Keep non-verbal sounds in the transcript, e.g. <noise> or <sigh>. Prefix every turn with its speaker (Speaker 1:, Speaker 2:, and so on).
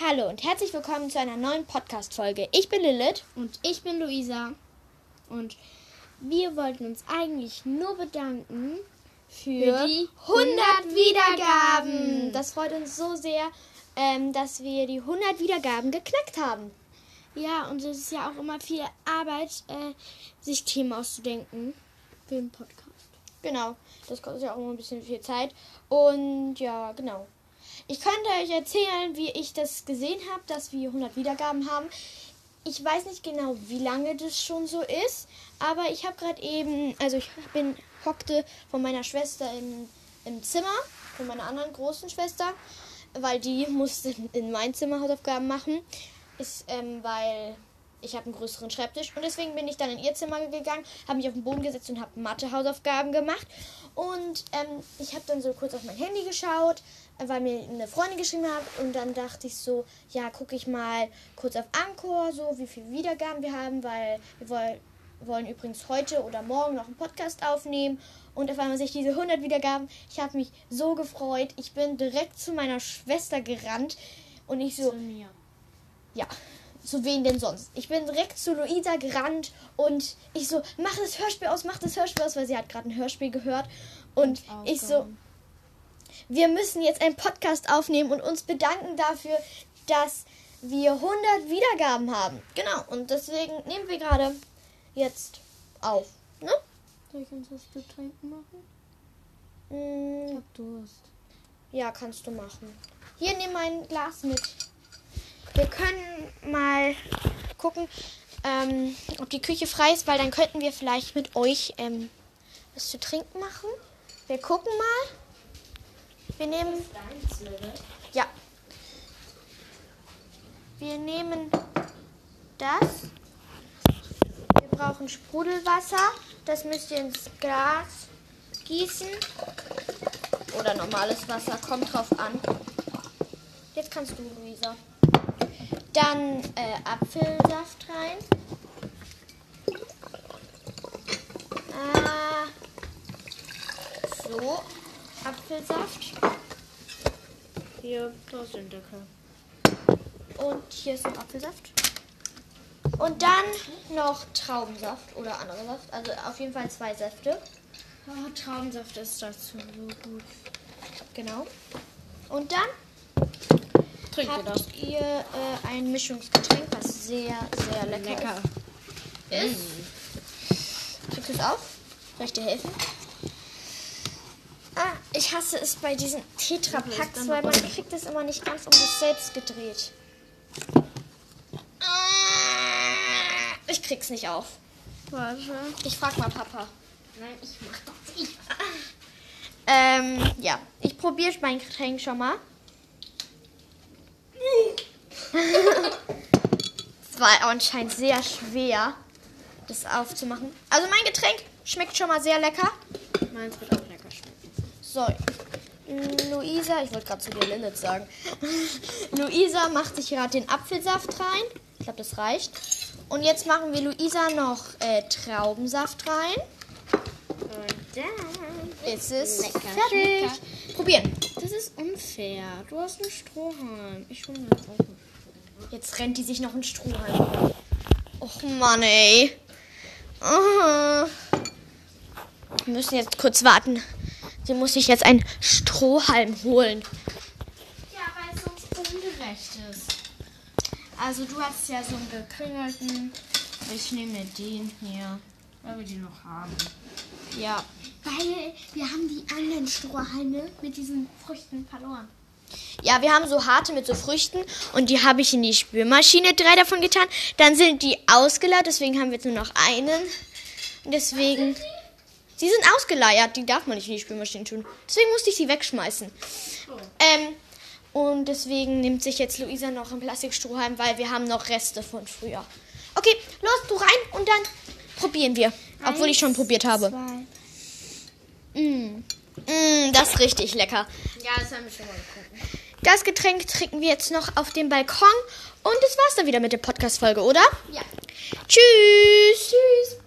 Speaker 1: Hallo und herzlich willkommen zu einer neuen Podcast-Folge. Ich bin Lilith.
Speaker 2: Und ich bin Luisa. Und wir wollten uns eigentlich nur bedanken
Speaker 1: für,
Speaker 2: die
Speaker 1: 100 Wiedergaben. Das freut uns so sehr, ähm, dass wir die 100 Wiedergaben geknackt haben.
Speaker 2: Ja, und es ist ja auch immer viel Arbeit, äh, sich Themen auszudenken für den Podcast.
Speaker 1: Genau, das kostet ja auch immer ein bisschen viel Zeit. Und ja, genau. Ich könnte euch erzählen, wie ich das gesehen habe, dass wir 100 Wiedergaben haben. Ich weiß nicht genau, wie lange das schon so ist, aber ich habe gerade eben, also ich bin hockte von meiner Schwester im, im Zimmer, von meiner anderen großen Schwester, weil die <laughs> musste in mein Zimmer Hausaufgaben machen. Ist, ähm, weil ich habe einen größeren Schreibtisch und deswegen bin ich dann in ihr Zimmer gegangen, habe mich auf den Boden gesetzt und habe Mathe-Hausaufgaben gemacht. Und ähm, ich habe dann so kurz auf mein Handy geschaut, weil mir eine Freundin geschrieben hat und dann dachte ich so, ja, gucke ich mal kurz auf Anchor, so wie viele Wiedergaben wir haben, weil wir wollen wollen übrigens heute oder morgen noch einen Podcast aufnehmen. Und auf einmal sehe ich diese 100 Wiedergaben. Ich habe mich so gefreut. Ich bin direkt zu meiner Schwester gerannt. Und ich so,
Speaker 2: Zu mir.
Speaker 1: ja, zu wen denn sonst? Ich bin direkt zu Luisa gerannt und ich so, mach das Hörspiel aus, mach das Hörspiel aus, weil sie hat gerade ein Hörspiel gehört. Und ich so, wir müssen jetzt einen Podcast aufnehmen und uns bedanken dafür, dass wir 100 Wiedergaben haben. Genau, und deswegen nehmen wir gerade jetzt auf. Ne?
Speaker 2: Soll ich uns was zu trinken machen? Ich
Speaker 1: Mm,
Speaker 2: hab Durst.
Speaker 1: ja, kannst du machen. Hier, nimm mein Glas mit. Wir können mal gucken, ähm, ob die Küche frei ist, weil dann könnten wir vielleicht mit euch ähm, was zu trinken machen. Wir gucken mal. Wir nehmen. Ja. Wir nehmen das. Wir brauchen Sprudelwasser. Das müsst ihr ins Glas gießen. Oder normales Wasser, kommt drauf an. Jetzt kannst du, Luisa. Dann äh, Apfelsaft rein. Ah, so, Apfelsaft.
Speaker 2: Hier, da ist ein Deckel.
Speaker 1: Und hier ist noch Apfelsaft. Und dann noch Traubensaft oder andere Saft. Also auf jeden Fall zwei Säfte.
Speaker 2: Oh, Traubensaft ist dazu so gut.
Speaker 1: Genau. Und dann
Speaker 2: Trinkt ihr das?
Speaker 1: habt ihr äh, ein Mischungsgetränk, was sehr, sehr lecker,
Speaker 2: Lecker.
Speaker 1: ist. ist. Kriegst du es auch? Soll ich dir helfen? Ah, ich hasse es bei diesen Tetra-Packs,
Speaker 2: dann
Speaker 1: weil man kriegt es immer nicht ganz um sich selbst gedreht. Ich krieg's nicht auf.
Speaker 2: Warte.
Speaker 1: Ich frag mal Papa.
Speaker 2: Nein, ich mach das. Ich.
Speaker 1: Ähm, ja. Ich probiere mein Getränk schon mal. <laughs> Es war anscheinend sehr schwer, das aufzumachen. Also mein Getränk schmeckt schon mal sehr lecker.
Speaker 2: Meins wird auch lecker schmecken.
Speaker 1: So, Luisa, ich wollte gerade zu dir Lilith sagen. <laughs> Luisa macht sich gerade den Apfelsaft rein. Ich glaube, das reicht. Und jetzt machen wir Luisa noch äh, Traubensaft rein.
Speaker 2: Und dann.
Speaker 1: Ist es
Speaker 2: Lecker,
Speaker 1: fertig.
Speaker 2: lecker.
Speaker 1: Probieren.
Speaker 2: Das ist unfair. Du hast einen Strohhalm. Ich hole mir auch
Speaker 1: Jetzt rennt die sich noch ein Strohhalm. Och Mann, ey. Ah. Wir müssen jetzt kurz warten. Sie muss sich jetzt einen Strohhalm holen.
Speaker 2: Ja, weil es sonst ungerecht ist. Also du hast ja so einen gekringelten. Ich nehme mir den hier, weil wir die noch haben.
Speaker 1: Ja.
Speaker 2: Weil wir haben die anderen Strohhalme mit diesen Früchten verloren.
Speaker 1: Ja, wir haben so harte mit so Früchten und die habe ich in die Spülmaschine, drei davon getan. Dann sind die ausgeleiert, deswegen haben wir jetzt nur noch einen. Und deswegen. Sie sind ausgeleiert, die darf man nicht in die Spülmaschine tun. Deswegen musste ich sie wegschmeißen. Ähm, und deswegen nimmt sich jetzt Luisa noch einen Plastikstrohhalm, weil wir haben noch Reste von früher. Okay, los, du rein und dann probieren wir. Obwohl ich schon probiert habe.
Speaker 2: Zwei.
Speaker 1: Mm. Mm, das ist richtig lecker.
Speaker 2: Ja, das haben wir schon mal geguckt.
Speaker 1: Das Getränk trinken wir jetzt noch auf dem Balkon. Und das war's dann wieder mit der Podcast-Folge, oder?
Speaker 2: Ja.
Speaker 1: Tschüss. Tschüss.